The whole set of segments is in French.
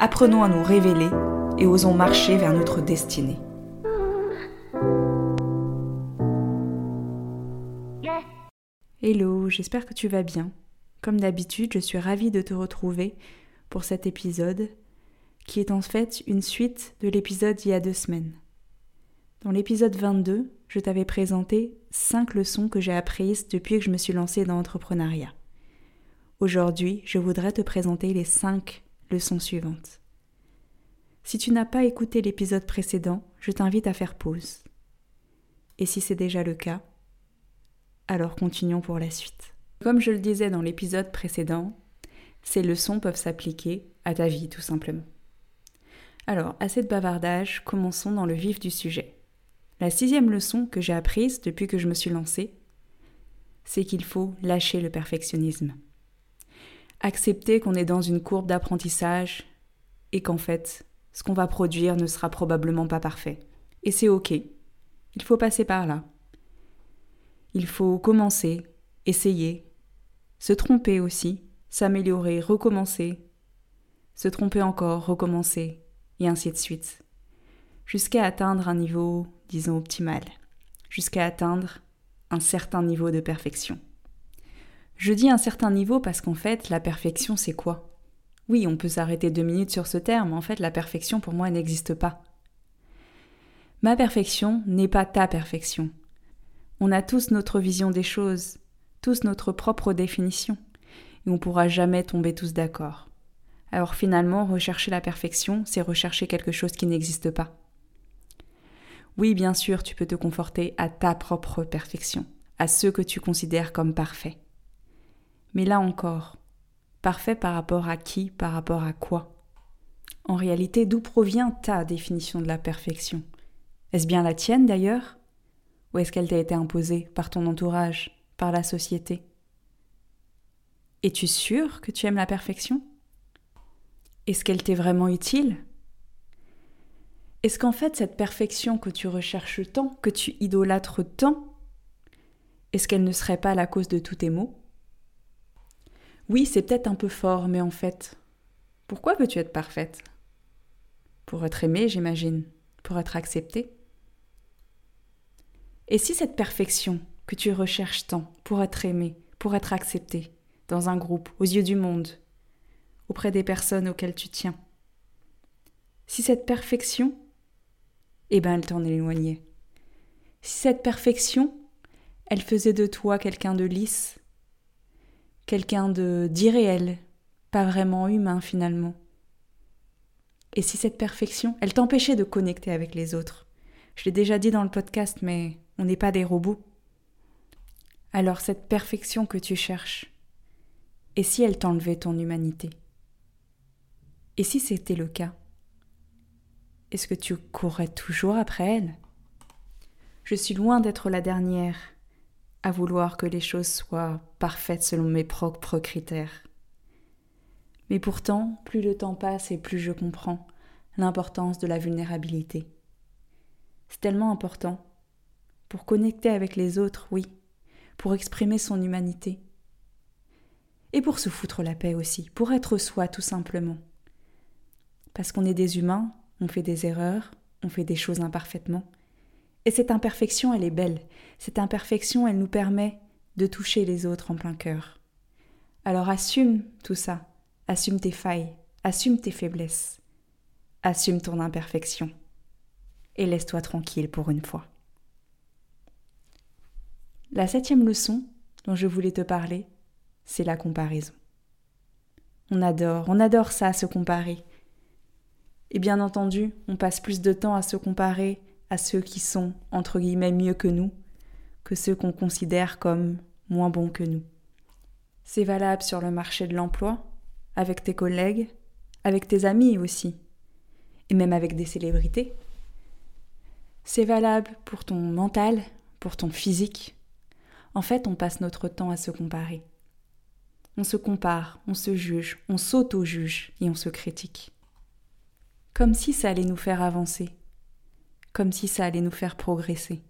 apprenons à nous révéler et osons marcher vers notre destinée. Hello, j'espère que tu vas bien. Comme d'habitude, je suis ravie de te retrouver pour cet épisode qui est en fait une suite de l'épisode il y a deux semaines. Dans l'épisode 22, je t'avais présenté 5 leçons que j'ai apprises depuis que je me suis lancée dans l'entrepreneuriat. Aujourd'hui, je voudrais te présenter les 5 leçon suivante. Si tu n'as pas écouté l'épisode précédent, je t'invite à faire pause. Et si c'est déjà le cas, alors continuons pour la suite. Comme je le disais dans l'épisode précédent, ces leçons peuvent s'appliquer à ta vie tout simplement. Alors, assez de bavardage, commençons dans le vif du sujet. La sixième leçon que j'ai apprise depuis que je me suis lancée, c'est qu'il faut lâcher le perfectionnisme accepter qu'on est dans une courbe d'apprentissage et qu'en fait, ce qu'on va produire ne sera probablement pas parfait. Et c'est OK. Il faut passer par là. Il faut commencer, essayer, se tromper aussi, s'améliorer, recommencer, se tromper encore, recommencer, et ainsi de suite, jusqu'à atteindre un niveau, disons, optimal, jusqu'à atteindre un certain niveau de perfection. Je dis un certain niveau parce qu'en fait, la perfection, c'est quoi? Oui, on peut s'arrêter deux minutes sur ce terme, en fait, la perfection pour moi n'existe pas. Ma perfection n'est pas ta perfection. On a tous notre vision des choses, tous notre propre définition, et on ne pourra jamais tomber tous d'accord. Alors finalement, rechercher la perfection, c'est rechercher quelque chose qui n'existe pas. Oui, bien sûr, tu peux te conforter à ta propre perfection, à ce que tu considères comme parfait. Mais là encore, parfait par rapport à qui, par rapport à quoi? En réalité, d'où provient ta définition de la perfection? Est-ce bien la tienne d'ailleurs? Ou est-ce qu'elle t'a été imposée par ton entourage, par la société? Es-tu sûr que tu aimes la perfection? Est-ce qu'elle t'est vraiment utile? Est-ce qu'en fait cette perfection que tu recherches tant, que tu idolâtres tant, est-ce qu'elle ne serait pas la cause de tous tes maux? Oui, c'est peut-être un peu fort, mais en fait, pourquoi veux-tu être parfaite? Pour être aimée, j'imagine, pour être acceptée. Et si cette perfection que tu recherches tant pour être aimée, pour être acceptée, dans un groupe, aux yeux du monde, auprès des personnes auxquelles tu tiens, si cette perfection, eh ben elle t'en éloignait. Si cette perfection, elle faisait de toi quelqu'un de lisse, quelqu'un de d'irréel, pas vraiment humain finalement. Et si cette perfection, elle t'empêchait de connecter avec les autres? Je l'ai déjà dit dans le podcast, mais on n'est pas des robots. Alors cette perfection que tu cherches, et si elle t'enlevait ton humanité? Et si c'était le cas? Est-ce que tu courrais toujours après elle? Je suis loin d'être la dernière à vouloir que les choses soient parfaites selon mes propres critères. Mais pourtant, plus le temps passe et plus je comprends l'importance de la vulnérabilité. C'est tellement important. Pour connecter avec les autres, oui, pour exprimer son humanité. Et pour se foutre la paix aussi, pour être soi tout simplement. Parce qu'on est des humains, on fait des erreurs, on fait des choses imparfaitement, et cette imperfection, elle est belle. Cette imperfection, elle nous permet de toucher les autres en plein cœur. Alors assume tout ça. Assume tes failles. Assume tes faiblesses. Assume ton imperfection. Et laisse-toi tranquille pour une fois. La septième leçon dont je voulais te parler, c'est la comparaison. On adore, on adore ça, se comparer. Et bien entendu, on passe plus de temps à se comparer à ceux qui sont, entre guillemets, mieux que nous, que ceux qu'on considère comme moins bons que nous. C'est valable sur le marché de l'emploi, avec tes collègues, avec tes amis aussi. et même avec des célébrités. C'est valable pour ton mental, pour ton physique. En fait, on passe notre temps à se comparer. On se compare, on se juge, on s'auto-juge et on se critique. Comme si ça allait nous faire avancer, comme si ça allait nous faire progresser.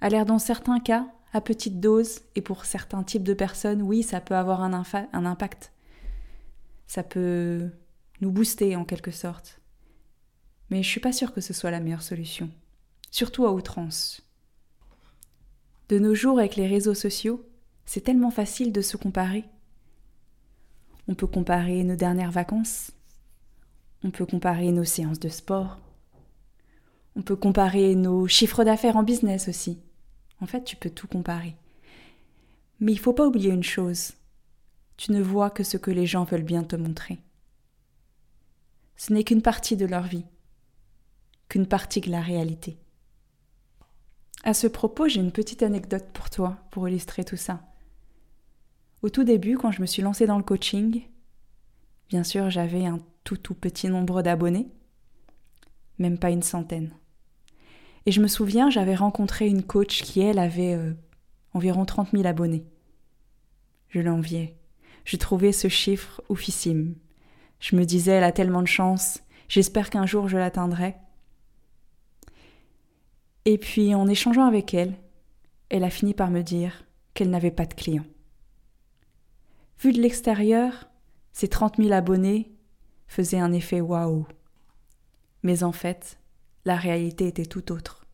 A l'air dans certains cas, à petite dose, et pour certains types de personnes, oui, ça peut avoir un, impact. Ça peut nous booster en quelque sorte. Mais je suis pas sûre que ce soit la meilleure solution, surtout à outrance. De nos jours, avec les réseaux sociaux, c'est tellement facile de se comparer. On peut comparer nos dernières vacances, on peut comparer nos séances de sport, on peut comparer nos chiffres d'affaires en business aussi. En fait, tu peux tout comparer. Mais il faut pas oublier une chose. Tu ne vois que ce que les gens veulent bien te montrer. Ce n'est qu'une partie de leur vie, qu'une partie de la réalité. À ce propos, j'ai une petite anecdote pour toi, pour illustrer tout ça. Au tout début, quand je me suis lancée dans le coaching, bien sûr, j'avais un tout tout petit nombre d'abonnés, même pas une centaine. Et je me souviens, j'avais rencontré une coach qui, elle, avait euh, environ 30 000 abonnés. Je l'enviais. Je trouvais ce chiffre oufissime. Je me disais, elle a tellement de chance, j'espère qu'un jour je l'atteindrai. Et puis, en échangeant avec elle, elle a fini par me dire qu'elle n'avait pas de clients. Vu de l'extérieur, ces 30 000 abonnés faisaient un effet waouh. Mais en fait, la réalité était tout autre.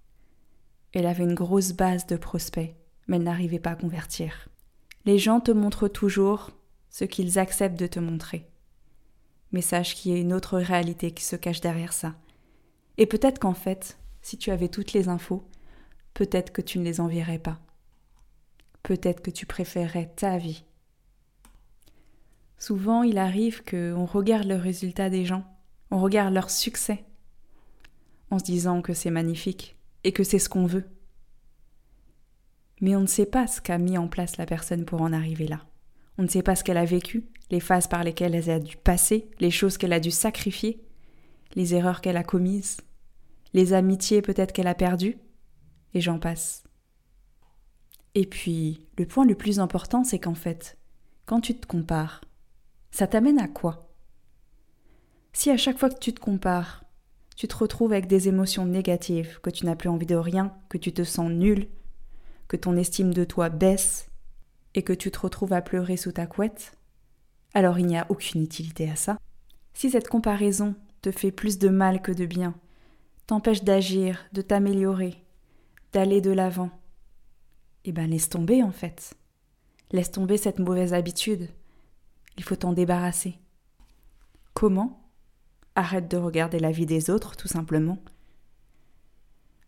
Elle avait une grosse base de prospects, mais elle n'arrivait pas à convertir. Les gens te montrent toujours ce qu'ils acceptent de te montrer. Mais sache qu'il y a une autre réalité qui se cache derrière ça. Et peut-être qu'en fait, si tu avais toutes les infos, peut-être que tu ne les enverrais pas. Peut-être que tu préférerais ta vie. Souvent, il arrive qu'on regarde le résultat des gens, on regarde leur succès, en se disant que c'est magnifique et que c'est ce qu'on veut. Mais on ne sait pas ce qu'a mis en place la personne pour en arriver là. On ne sait pas ce qu'elle a vécu, les phases par lesquelles elle a dû passer, les choses qu'elle a dû sacrifier, les erreurs qu'elle a commises, les amitiés peut-être qu'elle a perdues, et j'en passe. Et puis, le point le plus important, c'est qu'en fait, quand tu te compares, ça t'amène à quoi? Si à chaque fois que tu te compares, tu te retrouves avec des émotions négatives, que tu n'as plus envie de rien, que tu te sens nul, que ton estime de toi baisse, et que tu te retrouves à pleurer sous ta couette, alors il n'y a aucune utilité à ça. Si cette comparaison te fait plus de mal que de bien, t'empêche d'agir, de t'améliorer, d'aller de l'avant, eh ben laisse tomber en fait. Laisse tomber cette mauvaise habitude. Il faut t'en débarrasser. Comment Arrête de regarder la vie des autres, tout simplement.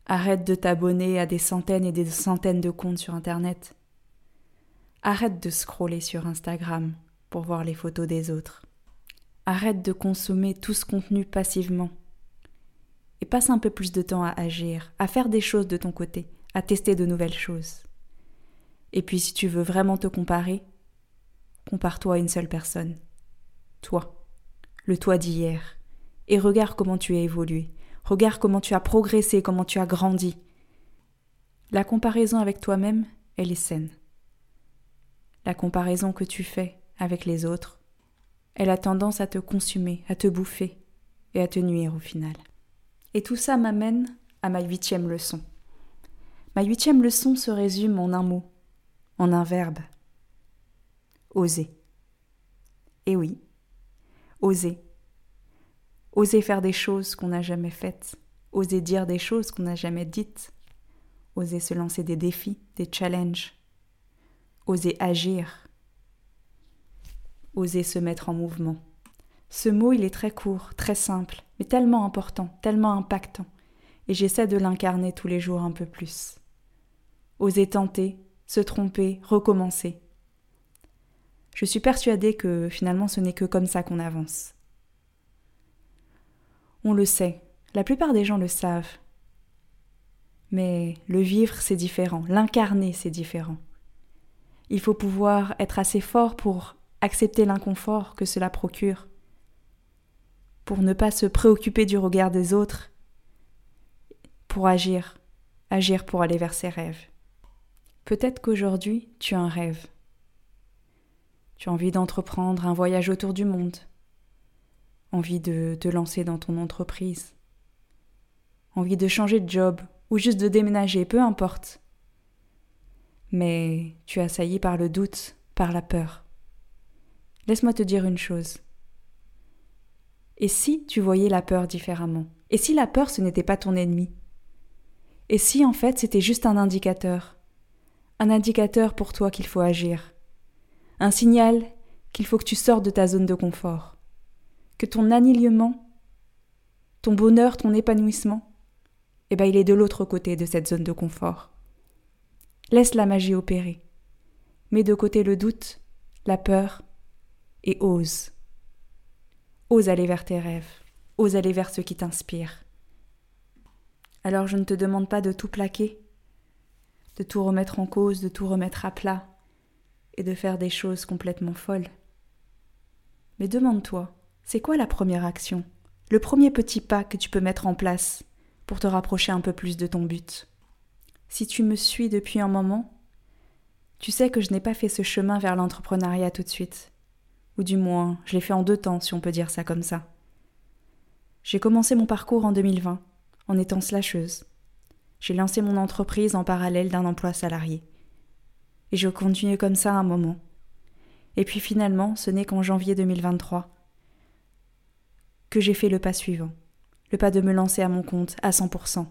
Arrête de t'abonner à des centaines et des centaines de comptes sur Internet. Arrête de scroller sur Instagram pour voir les photos des autres. Arrête de consommer tout ce contenu passivement. Et passe un peu plus de temps à agir, à faire des choses de ton côté, à tester de nouvelles choses. Et puis si tu veux vraiment te comparer, compare-toi à une seule personne. Toi. Le toi d'hier et regarde comment tu as évolué. Regarde comment tu as progressé, comment tu as grandi. La comparaison avec toi-même, elle est saine. La comparaison que tu fais avec les autres, elle a tendance à te consumer, à te bouffer et à te nuire au final. Et tout ça m'amène à ma huitième leçon. Ma huitième leçon se résume en un mot, en un verbe. Oser. Et oui, oser. Oser faire des choses qu'on n'a jamais faites, oser dire des choses qu'on n'a jamais dites, oser se lancer des défis, des challenges, oser agir, oser se mettre en mouvement. Ce mot, il est très court, très simple, mais tellement important, tellement impactant, et j'essaie de l'incarner tous les jours un peu plus. Oser tenter, se tromper, recommencer. Je suis persuadée que finalement ce n'est que comme ça qu'on avance. On le sait, la plupart des gens le savent. Mais le vivre, c'est différent, l'incarner, c'est différent. Il faut pouvoir être assez fort pour accepter l'inconfort que cela procure, pour ne pas se préoccuper du regard des autres, pour agir, agir pour aller vers ses rêves. Peut-être qu'aujourd'hui, tu as un rêve. Tu as envie d'entreprendre un voyage autour du monde, envie de te lancer dans ton entreprise, envie de changer de job ou juste de déménager, peu importe. Mais tu es assailli par le doute, par la peur. Laisse-moi te dire une chose. Et si tu voyais la peur différemment? Et si la peur ce n'était pas ton ennemi? Et si en fait c'était juste un indicateur? Un indicateur pour toi qu'il faut agir Un signal qu'il faut que tu sortes de ta zone de confort Que ton alignement, ton bonheur, ton épanouissement, eh ben il est de l'autre côté de cette zone de confort. Laisse la magie opérer. Mets de côté le doute, la peur, et ose. Ose aller vers tes rêves, ose aller vers ce qui t'inspire. Alors je ne te demande pas de tout plaquer, de tout remettre en cause, de tout remettre à plat, et de faire des choses complètement folles. Mais demande-toi, c'est quoi la première action, le premier petit pas que tu peux mettre en place pour te rapprocher un peu plus de ton but? Si tu me suis depuis un moment, tu sais que je n'ai pas fait ce chemin vers l'entrepreneuriat tout de suite. Ou du moins, je l'ai fait en deux temps, si on peut dire ça comme ça. J'ai commencé mon parcours en 2020, en étant slasheuse. J'ai lancé mon entreprise en parallèle d'un emploi salarié. Et je continuais comme ça un moment. Et puis finalement, ce n'est qu'en janvier 2023 que j'ai fait le pas suivant, le pas de me lancer à mon compte à 100%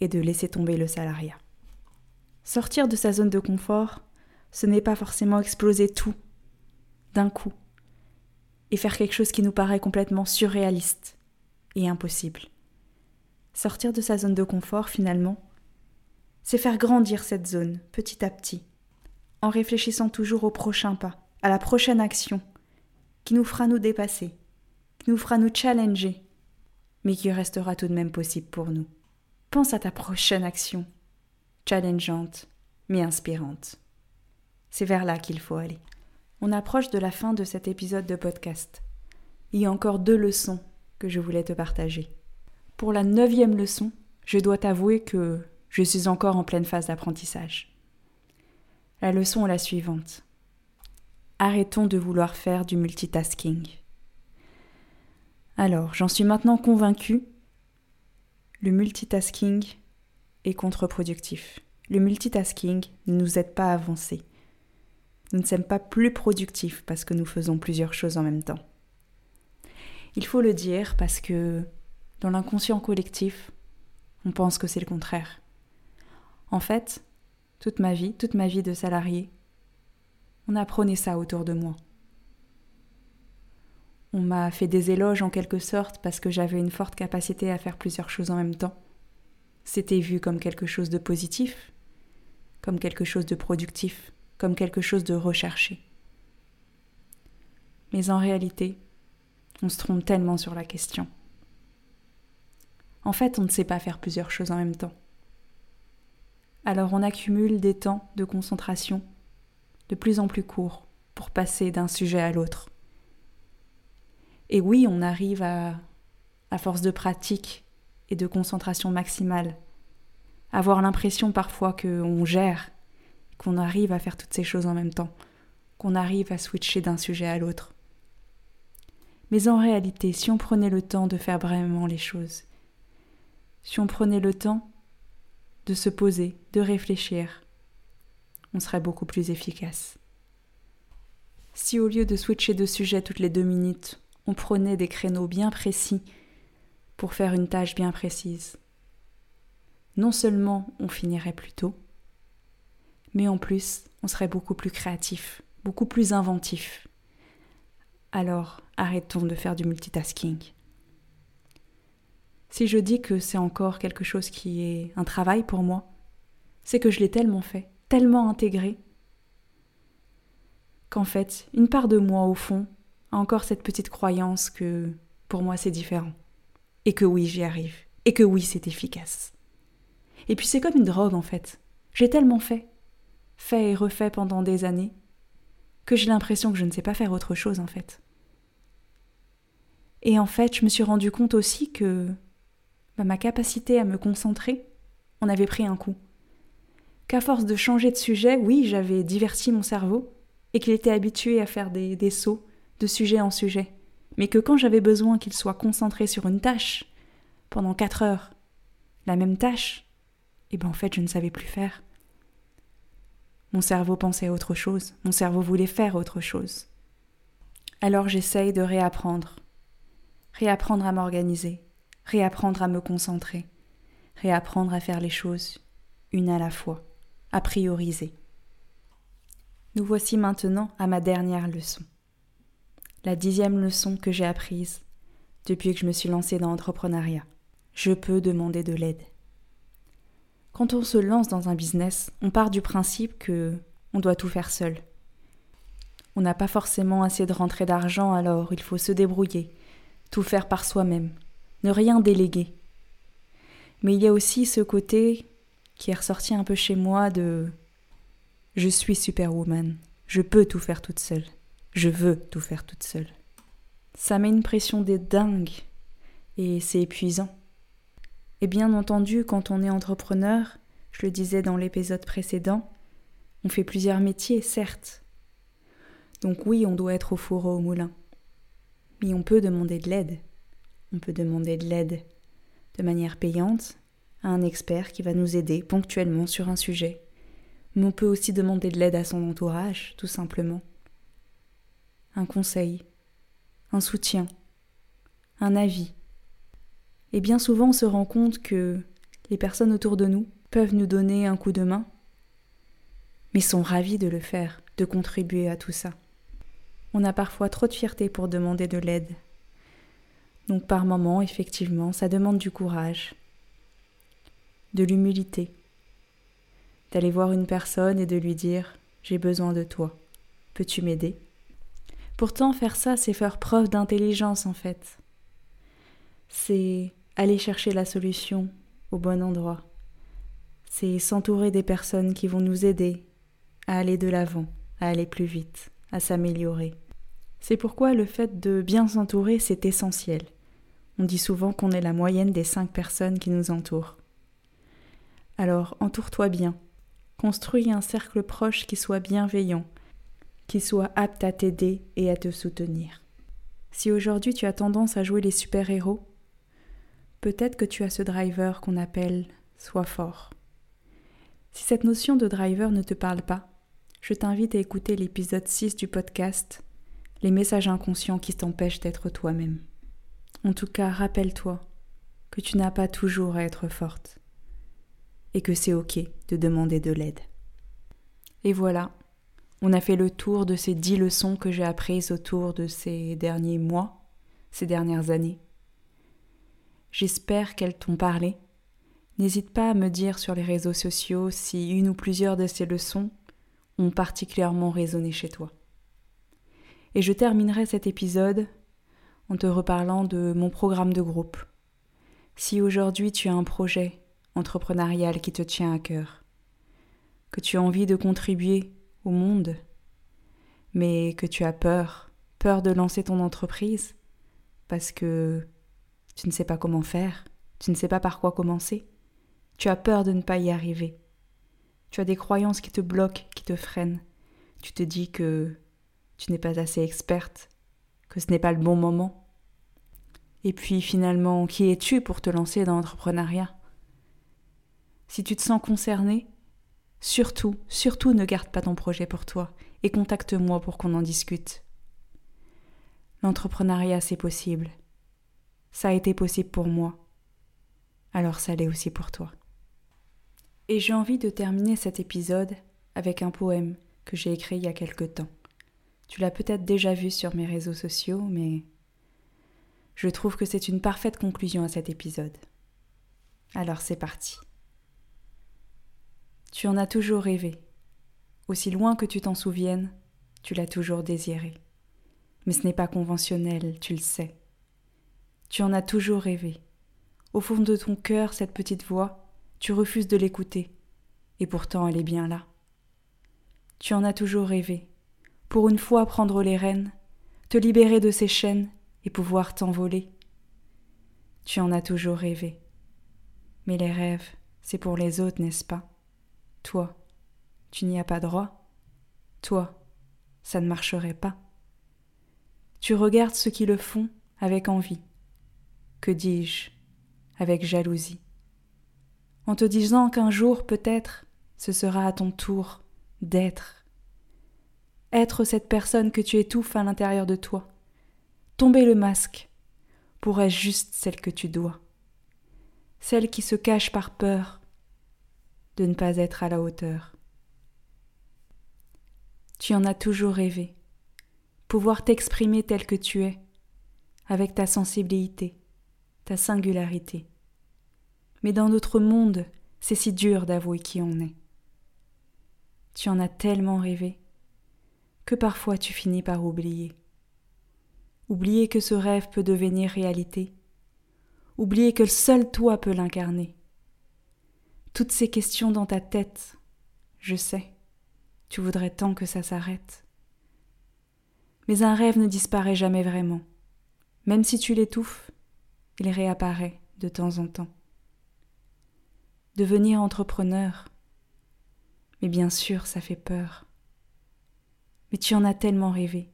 et de laisser tomber le salariat. Sortir de sa zone de confort, ce n'est pas forcément exploser tout d'un coup et faire quelque chose qui nous paraît complètement surréaliste et impossible. Sortir de sa zone de confort, finalement, c'est faire grandir cette zone petit à petit, en réfléchissant toujours au prochain pas, à la prochaine action, qui nous fera nous dépasser, nous fera nous challenger, mais qui restera tout de même possible pour nous. Pense à ta prochaine action, challengeante, mais inspirante. C'est vers là qu'il faut aller. On approche de la fin de cet épisode de podcast. Il y a encore deux leçons que je voulais te partager. Pour la neuvième leçon, je dois t'avouer que je suis encore en pleine phase d'apprentissage. La leçon est la suivante. Arrêtons de vouloir faire du multitasking. Alors, j'en suis maintenant convaincue, le multitasking est contre-productif. Le multitasking ne nous aide pas à avancer nous ne sommes pas plus productifs parce que nous faisons plusieurs choses en même temps. Il faut le dire parce que dans l'inconscient collectif, on pense que c'est le contraire. En fait, toute ma vie, toute ma vie de salarié, on apprenait ça autour de moi. On m'a fait des éloges en quelque sorte parce que j'avais une forte capacité à faire plusieurs choses en même temps. C'était vu comme quelque chose de positif, comme quelque chose de productif comme quelque chose de recherché. Mais en réalité, on se trompe tellement sur la question. En fait, on ne sait pas faire plusieurs choses en même temps. Alors on accumule des temps de concentration de plus en plus courts pour passer d'un sujet à l'autre. Et oui, on arrive à, à force de pratique et de concentration maximale, avoir l'impression parfois qu'on gère qu'on arrive à faire toutes ces choses en même temps, qu'on arrive à switcher d'un sujet à l'autre. Mais en réalité, si on prenait le temps de faire vraiment les choses, si on prenait le temps de se poser, de réfléchir, on serait beaucoup plus efficace. Si au lieu de switcher de sujet toutes les deux minutes, on prenait des créneaux bien précis pour faire une tâche bien précise, non seulement on finirait plus tôt, mais en plus, on serait beaucoup plus créatif, beaucoup plus inventif. Alors, arrêtons de faire du multitasking. Si je dis que c'est encore quelque chose qui est un travail pour moi, c'est que je l'ai tellement fait, tellement intégré, qu'en fait, une part de moi, au fond, encore cette petite croyance que pour moi c'est différent, et que oui, j'y arrive, et que oui, c'est efficace. Et puis c'est comme une drogue en fait. J'ai tellement fait, fait et refait pendant des années, que j'ai l'impression que je ne sais pas faire autre chose en fait. Et en fait, je me suis rendu compte aussi que bah, ma capacité à me concentrer en avait pris un coup. Qu'à force de changer de sujet, oui, j'avais diverti mon cerveau, et qu'il était habitué à faire des, des sauts de sujet en sujet, mais que quand j'avais besoin qu'il soit concentré sur une tâche, pendant quatre heures, la même tâche, et eh ben en fait je ne savais plus faire. Mon cerveau pensait à autre chose, mon cerveau voulait faire autre chose. Alors j'essaye de réapprendre, réapprendre à m'organiser, réapprendre à me concentrer, réapprendre à faire les choses une à la fois, à prioriser. Nous voici maintenant à ma dernière leçon. La dixième leçon que j'ai apprise depuis que je me suis lancée dans l'entrepreneuriat. Je peux demander de l'aide. Quand on se lance dans un business, on part du principe que on doit tout faire seul. On n'a pas forcément assez de rentrée d'argent, alors il faut se débrouiller, tout faire par soi-même, ne rien déléguer. Mais il y a aussi ce côté qui est ressorti un peu chez moi de je suis superwoman, je peux tout faire toute seule, je veux tout faire toute seule. Ça met une pression des dingues et c'est épuisant. Et bien entendu, quand on est entrepreneur, je le disais dans l'épisode précédent, on fait plusieurs métiers, certes. Donc oui, on doit être au four au moulin. Mais on peut demander de l'aide. On peut demander de l'aide de manière payante à un expert qui va nous aider ponctuellement sur un sujet. Mais on peut aussi demander de l'aide à son entourage, tout simplement. Un conseil, un soutien, un avis. Et bien souvent on se rend compte que les personnes autour de nous peuvent nous donner un coup de main, mais sont ravis de le faire, de contribuer à tout ça. On a parfois trop de fierté pour demander de l'aide. Donc par moments, effectivement, ça demande du courage, de l'humilité, d'aller voir une personne et de lui dire J'ai besoin de toi, peux-tu m'aider? Pourtant, faire ça, c'est faire preuve d'intelligence en fait. C'est aller chercher la solution au bon endroit. C'est s'entourer des personnes qui vont nous aider à aller de l'avant, à aller plus vite, à s'améliorer. C'est pourquoi le fait de bien s'entourer, c'est essentiel. On dit souvent qu'on est la moyenne des cinq personnes qui nous entourent. Alors entoure-toi bien. Construis un cercle proche qui soit bienveillant, qui soit apte à t'aider et à te soutenir. Si aujourd'hui tu as tendance à jouer les super-héros, peut-être que tu as ce driver qu'on appelle Sois fort. Si cette notion de driver ne te parle pas, je t'invite à écouter l'épisode 6 du podcast Les messages inconscients qui t'empêchent d'être toi-même. En tout cas, rappelle-toi que tu n'as pas toujours à être forte et que c'est ok de demander de l'aide. Et voilà, on a fait le tour de ces dix leçons que j'ai apprises autour de ces derniers mois, ces dernières années. J'espère qu'elles t'ont parlé. N'hésite pas à me dire sur les réseaux sociaux si une ou plusieurs de ces leçons ont particulièrement résonné chez toi. Et je terminerai cet épisode en te reparlant de mon programme de groupe. Si aujourd'hui tu as un projet entrepreneurial qui te tient à cœur, que tu as envie de contribuer au monde, mais que tu as peur, peur de lancer ton entreprise, parce que tu ne sais pas comment faire, tu ne sais pas par quoi commencer, tu as peur de ne pas y arriver, tu as des croyances qui te bloquent, qui te freinent, tu te dis que tu n'es pas assez experte, que ce n'est pas le bon moment. Et puis finalement, qui es-tu pour te lancer dans l'entrepreneuriat? Si tu te sens concerné, surtout, surtout ne garde pas ton projet pour toi et contacte-moi pour qu'on en discute. L'entrepreneuriat, c'est possible. Ça a été possible pour moi. Alors ça l'est aussi pour toi. Et j'ai envie de terminer cet épisode avec un poème que j'ai écrit il y a quelque temps. Tu l'as peut-être déjà vu sur mes réseaux sociaux, mais je trouve que c'est une parfaite conclusion à cet épisode. Alors c'est parti. Tu en as toujours rêvé. Aussi loin que tu t'en souviennes, tu l'as toujours désiré. Mais ce n'est pas conventionnel, tu le sais. Tu en as toujours rêvé. Au fond de ton cœur, cette petite voix, tu refuses de l'écouter, et pourtant elle est bien là. Tu en as toujours rêvé. Pour une fois prendre les rênes, te libérer de ces chaînes et pouvoir t'envoler. Tu en as toujours rêvé. Mais les rêves, c'est pour les autres, n'est-ce pas? Toi, tu n'y as pas droit. Toi, ça ne marcherait pas. Tu regardes ceux qui le font avec envie. Que dis-je Avec jalousie? En te disant qu'un jour, peut-être, ce sera à ton tour d'être. Être cette personne que tu étouffes à l'intérieur de toi. Tomber le masque pour être juste celle que tu dois. Celle qui se cache par peur de ne pas être à la hauteur. Tu en as toujours rêvé, pouvoir t'exprimer tel que tu es, avec ta sensibilité, ta singularité. Mais dans notre monde, c'est si dur d'avouer qui on est. Tu en as tellement rêvé que parfois tu finis par oublier. Oublier que ce rêve peut devenir réalité. Oublier que seul toi peut l'incarner. Toutes ces questions dans ta tête, je sais, tu voudrais tant que ça s'arrête. Mais un rêve ne disparaît jamais vraiment. Même si tu l'étouffes, il réapparaît de temps en temps. Devenir entrepreneur, mais bien sûr, ça fait peur. Mais tu en as tellement rêvé.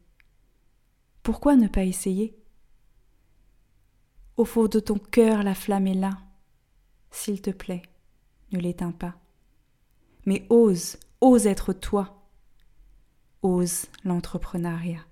Pourquoi ne pas essayer? Au fond de ton cœur, la flamme est là. S'il te plaît, ne l'éteins pas. Mais ose, ose être toi. Ose l'entrepreneuriat.